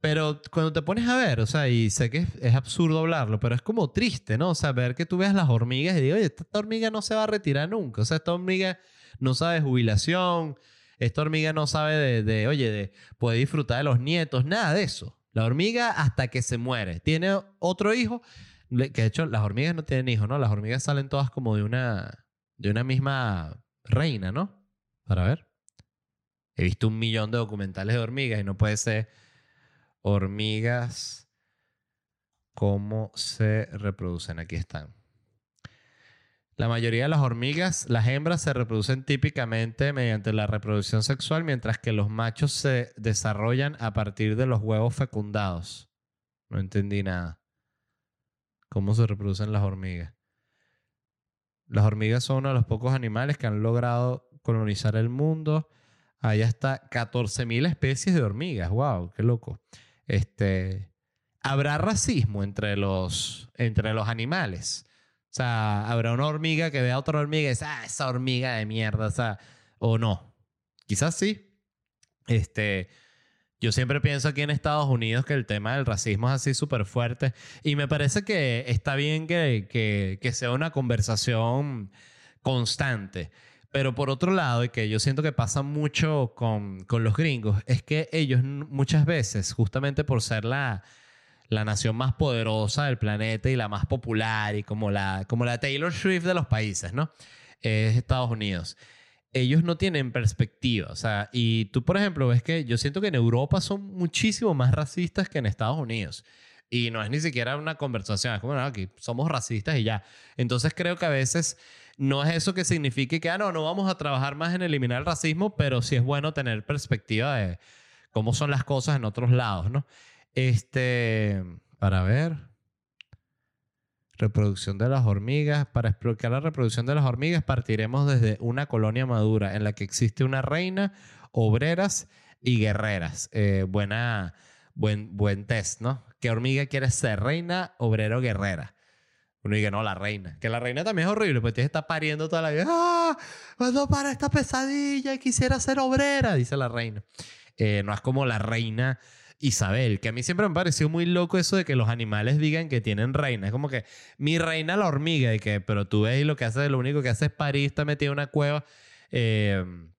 Pero cuando te pones a ver, o sea, y sé que es, absurdo hablarlo, pero es como triste, ¿no? O sea, ver que tú veas las hormigas y digo, oye, esta hormiga no se va a retirar nunca. O sea, esta hormiga no sabe de jubilación, esta hormiga no sabe de, oye, de poder disfrutar de los nietos, nada de eso. La hormiga hasta que se muere. Tiene otro hijo, que de hecho las hormigas no tienen hijos, ¿no? Las hormigas salen todas como de una, de una misma reina, ¿no? Para ver. He visto un millón de documentales de hormigas y no puede ser hormigas cómo se reproducen. Aquí están. La mayoría de las hormigas, las hembras se reproducen típicamente mediante la reproducción sexual, mientras que los machos se desarrollan a partir de los huevos fecundados. No entendí nada. ¿Cómo se reproducen las hormigas? Las hormigas son uno de los pocos animales que han logrado colonizar el mundo. Hay hasta 14.000 especies de hormigas. ¡Wow! ¡Qué loco! Este, ¿Habrá racismo entre los, entre los animales? O sea, habrá una hormiga que vea a otra hormiga y dice, ah, esa hormiga de mierda, o sea, o no. Quizás sí. Este, yo siempre pienso aquí en Estados Unidos que el tema del racismo es así súper fuerte y me parece que está bien que, que, que sea una conversación constante. Pero por otro lado, y que yo siento que pasa mucho con, con los gringos, es que ellos muchas veces, justamente por ser la, la nación más poderosa del planeta y la más popular y como la, como la Taylor Swift de los países, ¿no? Es Estados Unidos. Ellos no tienen perspectiva, o sea, y tú, por ejemplo, ves que yo siento que en Europa son muchísimo más racistas que en Estados Unidos. Y no es ni siquiera una conversación, es como, no, aquí somos racistas y ya. Entonces creo que a veces no es eso que signifique que, ah, no, no vamos a trabajar más en eliminar el racismo, pero sí es bueno tener perspectiva de cómo son las cosas en otros lados, ¿no? Este, para ver. Reproducción de las hormigas. Para explicar la reproducción de las hormigas, partiremos desde una colonia madura en la que existe una reina, obreras y guerreras. Eh, buena, buen, buen test, ¿no? ¿Qué hormiga quiere ser? ¿Reina, obrero, guerrera? Uno dice, no, la reina. Que la reina también es horrible, porque está pariendo toda la vida. ¡Ah! ¿Cuándo para esta pesadilla? Quisiera ser obrera, dice la reina. Eh, no es como la reina Isabel, que a mí siempre me pareció muy loco eso de que los animales digan que tienen reina. Es como que mi reina la hormiga, y que, pero tú ves y lo que hace, lo único que hace es parir, está metida en una cueva em,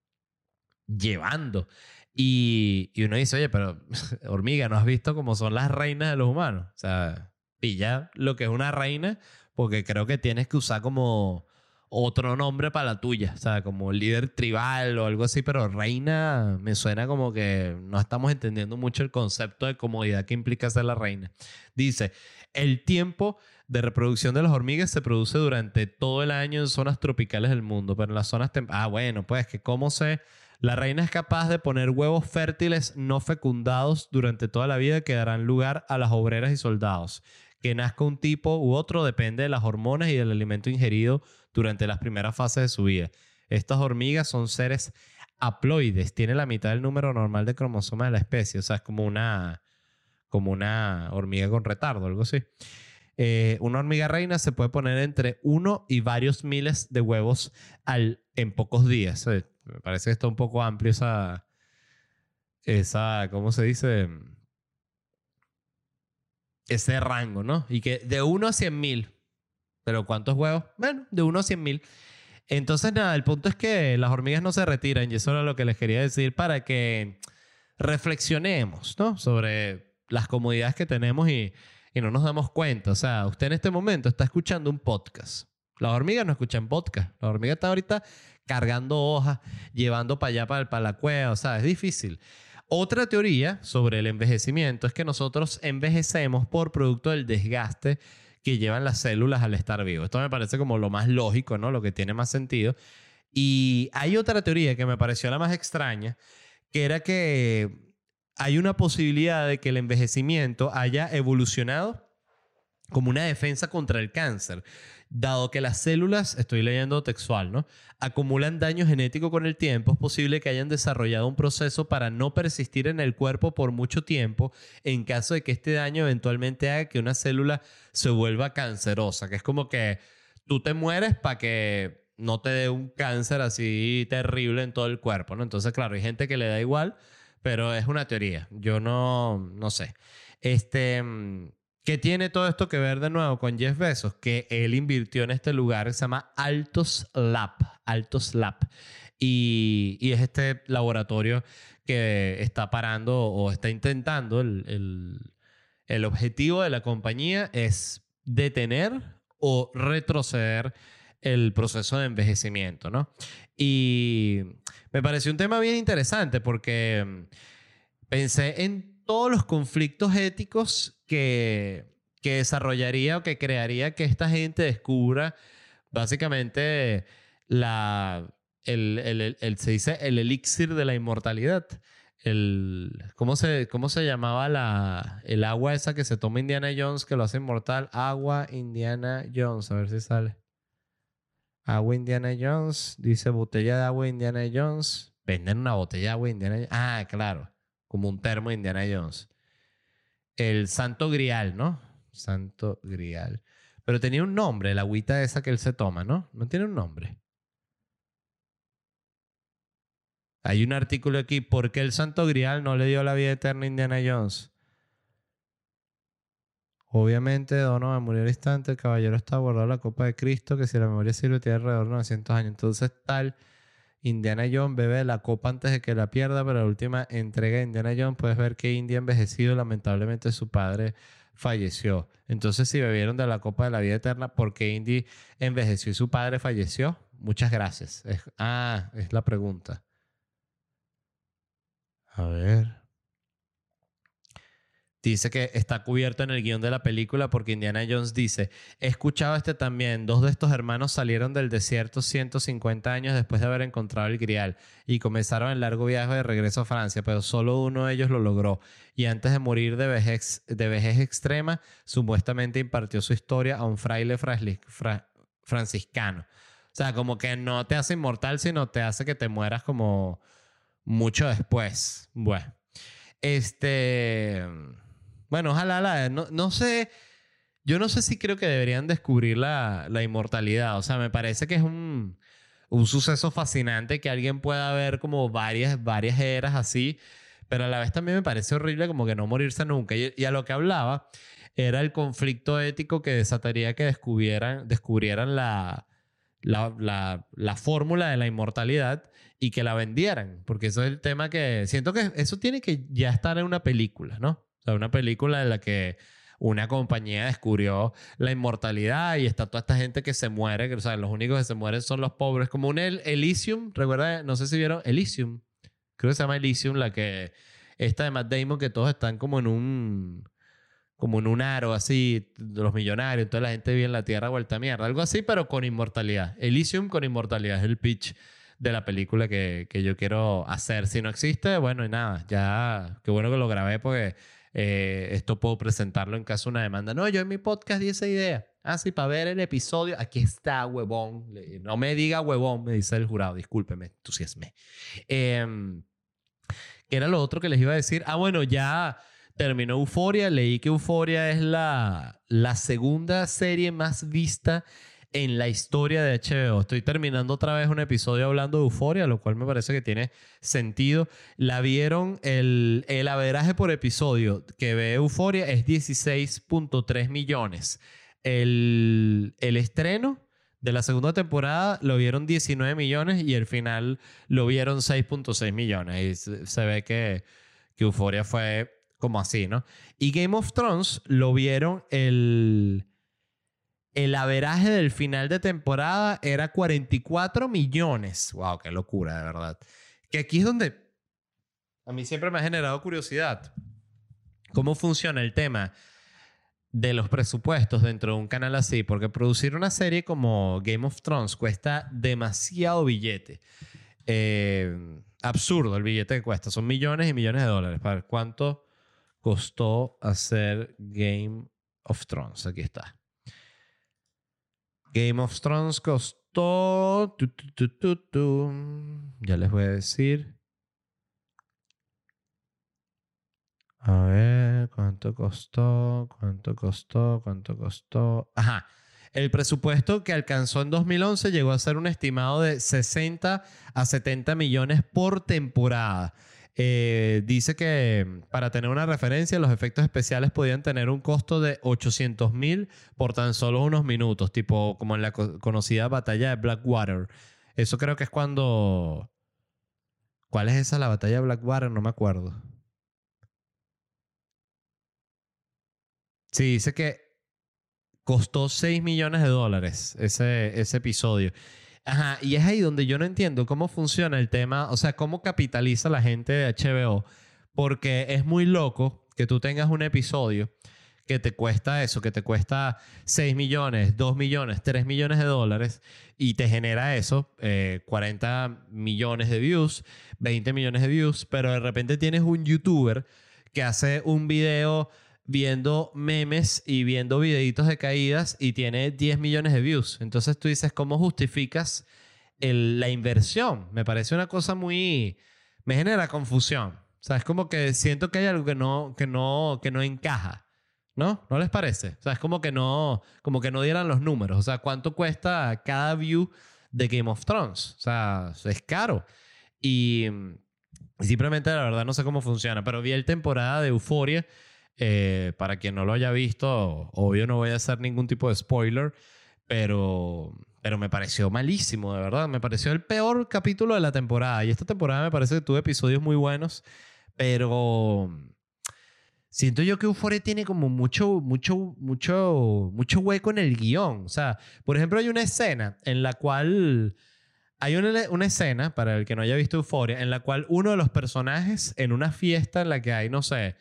llevando. Y, y, uno dice, oye, pero [laughs] hormiga, ¿no has visto cómo son las reinas de los humanos? O sea, pilla lo que es una reina, porque creo que tienes que usar como otro nombre para la tuya, o sea, como líder tribal o algo así, pero reina me suena como que no estamos entendiendo mucho el concepto de comodidad que implica ser la reina. Dice, el tiempo de reproducción de las hormigas se produce durante todo el año en zonas tropicales del mundo, pero en las zonas... Ah, bueno, pues que cómo se... La reina es capaz de poner huevos fértiles no fecundados durante toda la vida que darán lugar a las obreras y soldados. Que nazca un tipo u otro depende de las hormonas y del alimento ingerido durante las primeras fases de su vida. Estas hormigas son seres haploides, tiene la mitad del número normal de cromosomas de la especie, o sea, es como una, como una hormiga con retardo, algo así. Eh, una hormiga reina se puede poner entre uno y varios miles de huevos al, en pocos días. me parece que está un poco amplio esa, esa, ¿cómo se dice? Ese rango, ¿no? Y que de uno a cien mil. ¿Pero cuántos huevos? Bueno, de uno a cien mil. Entonces, nada, el punto es que las hormigas no se retiran y eso era lo que les quería decir para que reflexionemos, ¿no? Sobre las comodidades que tenemos y, y no nos damos cuenta. O sea, usted en este momento está escuchando un podcast. Las hormigas no escuchan podcast. Las hormigas están ahorita cargando hojas, llevando para allá, para, para la cueva. O sea, es difícil. Otra teoría sobre el envejecimiento es que nosotros envejecemos por producto del desgaste que llevan las células al estar vivo. Esto me parece como lo más lógico, ¿no? Lo que tiene más sentido. Y hay otra teoría que me pareció la más extraña, que era que hay una posibilidad de que el envejecimiento haya evolucionado como una defensa contra el cáncer dado que las células, estoy leyendo textual, ¿no? Acumulan daño genético con el tiempo, es posible que hayan desarrollado un proceso para no persistir en el cuerpo por mucho tiempo en caso de que este daño eventualmente haga que una célula se vuelva cancerosa, que es como que tú te mueres para que no te dé un cáncer así terrible en todo el cuerpo, ¿no? Entonces, claro, hay gente que le da igual, pero es una teoría. Yo no, no sé. Este, mm, ¿Qué tiene todo esto que ver de nuevo con Jeff Bezos? Que él invirtió en este lugar se llama Altos Lab. Altos Lab. Y, es este laboratorio que está parando o está intentando, el, el objetivo de la compañía es detener o retroceder el proceso de envejecimiento, ¿no? Y me pareció un tema bien interesante porque mm, pensé en todos los conflictos éticos que, que desarrollaría o que crearía que esta gente descubra básicamente la, el, el, se dice el elixir de la inmortalidad. El, ¿cómo, se, ¿Cómo se llamaba la, el agua esa que se toma Indiana Jones que lo hace inmortal? Agua Indiana Jones, a ver si sale. Agua Indiana Jones. Dice botella de agua Indiana Jones. Venden una botella de agua Indiana Jones. Ah, claro. Como un termo Indiana Jones. El Santo Grial, ¿no? Santo Grial. Pero tenía un nombre, la agüita esa que él se toma, ¿no? No tiene un nombre. Hay un artículo aquí, ¿por qué el Santo Grial no le dio la vida eterna a Indiana Jones? Obviamente, Dono murió al instante, el caballero está guardado la copa de Cristo, que si la memoria sirve tiene alrededor de 900 años. Entonces, tal, Indiana Jones bebe la copa antes de que la pierda, pero la última entrega de Indiana Jones puedes ver que Indy ha envejecido, lamentablemente su padre falleció. Entonces, si bebieron de la copa de la vida eterna, ¿por qué Indy envejeció y su padre falleció? Muchas gracias. ah, es la pregunta. A ver. Dice que está cubierto en el guion de la película porque Indiana Jones dice, he escuchado este también, dos de estos hermanos salieron del desierto 150 años después de haber encontrado el grial y comenzaron el largo viaje de regreso a Francia, pero solo uno de ellos lo logró y antes de morir de vejez, de vejez extrema, supuestamente impartió su historia a un fraile franciscano. O sea, como que no te hace inmortal, sino te hace que te mueras como mucho después. Bueno, este... Bueno, ojalá, no, no, sé, yo no sé si creo que deberían descubrir la, la inmortalidad. O sea, me parece que es un, un, suceso fascinante que alguien pueda ver como varias, varias eras así, pero a la vez también me parece horrible como que no morirse nunca. Y, a lo que hablaba era el conflicto ético que desataría que descubrieran, descubrieran la, la, la, la fórmula de la inmortalidad y que la vendieran, porque eso es el tema que siento que eso tiene que ya estar en una película, ¿no? Una película en la que una compañía descubrió la inmortalidad y está toda esta gente que se muere, que los únicos que se mueren son los pobres, como un Elysium, recuerda, no sé si vieron Elysium, creo que se llama Elysium, la que esta de Matt Damon que todos están como en un como en un aro así, los millonarios, entonces la gente vive en la tierra vuelta a mierda, algo así, pero con inmortalidad. Elysium con inmortalidad es el pitch de la película que, que yo quiero hacer. Si no existe, bueno, y nada, ya, qué bueno que lo grabé porque eh, esto puedo presentarlo en caso de una demanda. No, yo en mi podcast di esa idea. Ah, sí, para ver el episodio. Aquí está, huevón. No me diga huevón, me dice el jurado. Discúlpeme, entusiasme. Eh, ¿Qué era lo otro que les iba a decir? Ah, bueno, ya terminó Euforia. Leí que Euforia es la, la segunda serie más vista en la historia de HBO. Estoy terminando otra vez un episodio hablando de Euforia, lo cual me parece que tiene sentido. La vieron, el, el averaje por episodio que ve Euforia es 16.3 millones. El, el estreno de la segunda temporada lo vieron 19 millones y el final lo vieron 6.6 millones. Y se, ve que, que Euforia fue como así, ¿no? Y Game of Thrones lo vieron el el averaje del final de temporada era 44 millones. Wow, qué locura, de verdad. Que aquí es donde a mí siempre me ha generado curiosidad. ¿Cómo funciona el tema de los presupuestos dentro de un canal así? Porque producir una serie como Game of Thrones cuesta demasiado billete. Eh, absurdo el billete que cuesta. Son millones y millones de dólares. ¿Para cuánto costó hacer Game of Thrones? Aquí está. Game of Thrones costó. ya les voy a decir. A ver, ¿cuánto costó? ¿Cuánto costó? ¿Cuánto costó? Ajá. El presupuesto que alcanzó en 2011 llegó a ser un estimado de 60 a 70 millones por temporada. Eh, dice que para tener una referencia, los efectos especiales podían tener un costo de 800 mil por tan solo unos minutos, tipo como en la conocida batalla de Blackwater. Eso creo que es cuando... ¿Cuál es esa, la batalla de Blackwater? No me acuerdo. Sí, dice que costó 6 millones de dólares ese, ese episodio. Ajá, y es ahí donde yo no entiendo cómo funciona el tema, o sea, cómo capitaliza la gente de HBO, porque es muy loco que tú tengas un episodio que te cuesta eso, que te cuesta 6 millones, 2 millones, 3 millones de dólares y te genera eso, 40 eh, millones de views, 20 millones de views, pero de repente tienes un youtuber que hace un video viendo memes y viendo videitos de caídas y tiene 10 millones de views. Entonces tú dices, ¿cómo justificas la inversión? Me parece una cosa muy... Me genera confusión. O como que siento que hay algo que no, que no, que no encaja. ¿No? ¿No les parece? O como que no, como que no dieran los números. O sea, ¿cuánto cuesta cada view de Game of Thrones? O sea, es caro. Y simplemente la verdad no sé cómo funciona, pero vi el temporada de Euforia eh, para quien no lo haya visto, obvio no voy a hacer ningún tipo de spoiler, pero, pero me pareció malísimo, de verdad. Me pareció el peor capítulo de la temporada. Y esta temporada me parece que tuvo episodios muy buenos, pero siento yo que Euphoria tiene como mucho, mucho, mucho, mucho hueco en el guion. O sea, por ejemplo, hay una escena en la cual... Hay una, una, escena, para el que no haya visto Euphoria, en la cual uno de los personajes en una fiesta en la que hay, no sé,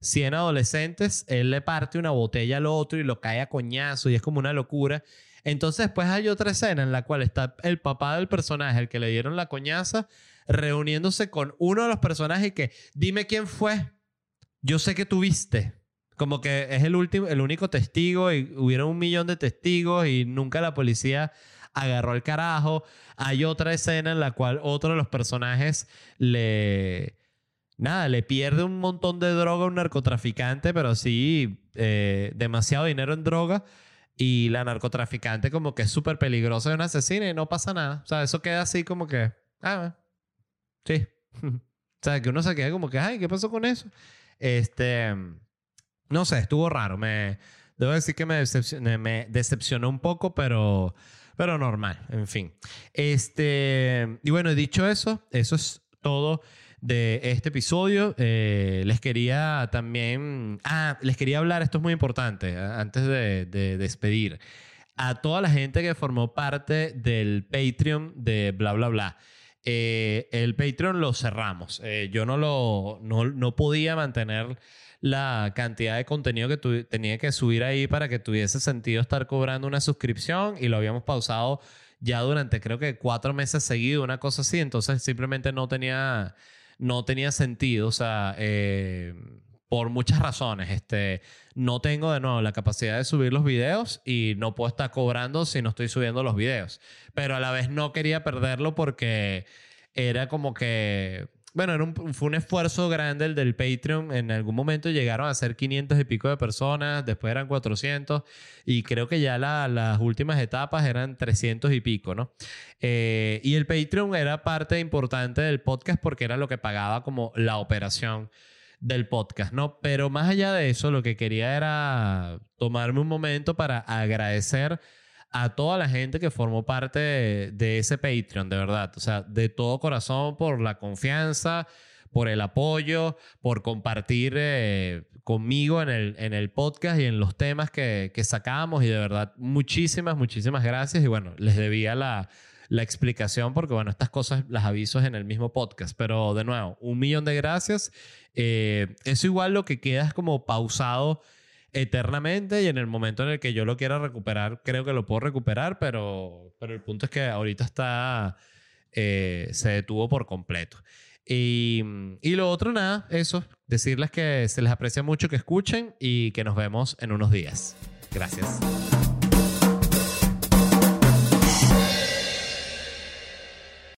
100 adolescentes, él le parte una botella al otro y lo cae a coñazo y es como una locura. Entonces después hay otra escena en la cual está el papá del personaje, el que le dieron la coñaza, reuniéndose con uno de los personajes que, dime quién fue, yo sé que tuviste. Como que es el, último, el único testigo y hubieron un millón de testigos y nunca la policía agarró el carajo. Hay otra escena en la cual otro de los personajes le nada, le pierde un montón de droga a un narcotraficante, pero sí, eh, demasiado dinero en droga. Y la narcotraficante como que es súper peligrosa de una asesina y no pasa nada. O sea, eso queda así como que, ah, sí. [laughs] o sea, que uno se queda como que, ay, ¿qué pasó con eso? Este, no sé, estuvo raro. Me, debo decir que me decepcionó, me decepcionó un poco, pero, pero normal, en fin. Este, y bueno, dicho eso, eso es todo de este episodio. Eh, les quería también, ah, les quería hablar, esto es muy importante, eh, antes de, despedir, a toda la gente que formó parte del Patreon de bla, bla, bla. Eh, el Patreon lo cerramos. yo no, lo, no, no podía mantener la cantidad de contenido que tenía que subir ahí para que tuviese sentido estar cobrando una suscripción y lo habíamos pausado ya durante creo que cuatro meses seguidos, una cosa así, entonces simplemente no tenía no tenía sentido, o sea, eh, por muchas razones. Este, no tengo de nuevo la capacidad de subir los videos y no puedo estar cobrando si no estoy subiendo los videos. Pero a la vez no quería perderlo porque era como que bueno, fue un esfuerzo grande el del Patreon. En algún momento llegaron a ser 500 y pico de personas, después eran 400 y creo que ya las últimas etapas eran 300 y pico, ¿no? Eh, y el Patreon era parte importante del podcast porque era lo que pagaba como la operación del podcast, ¿no? Pero más allá de eso, lo que quería era tomarme un momento para agradecer a toda la gente que formó parte de, ese Patreon, de verdad. O sea, de todo corazón por la confianza, por el apoyo, por compartir eh, conmigo en el, en el podcast y en los temas que, que sacamos. Y de verdad, muchísimas, muchísimas gracias. Y bueno, les debía la, la explicación porque, bueno, estas cosas las aviso en el mismo podcast. Pero de nuevo, un millón de gracias. Eh, eso igual lo que queda es como pausado eternamente y en el momento en el que yo lo quiera recuperar, creo que lo puedo recuperar, pero, pero el punto es que ahorita está, eh, se detuvo por completo. Y, y lo otro, nada, eso, decirles que se les aprecia mucho que escuchen y que nos vemos en unos días. Gracias.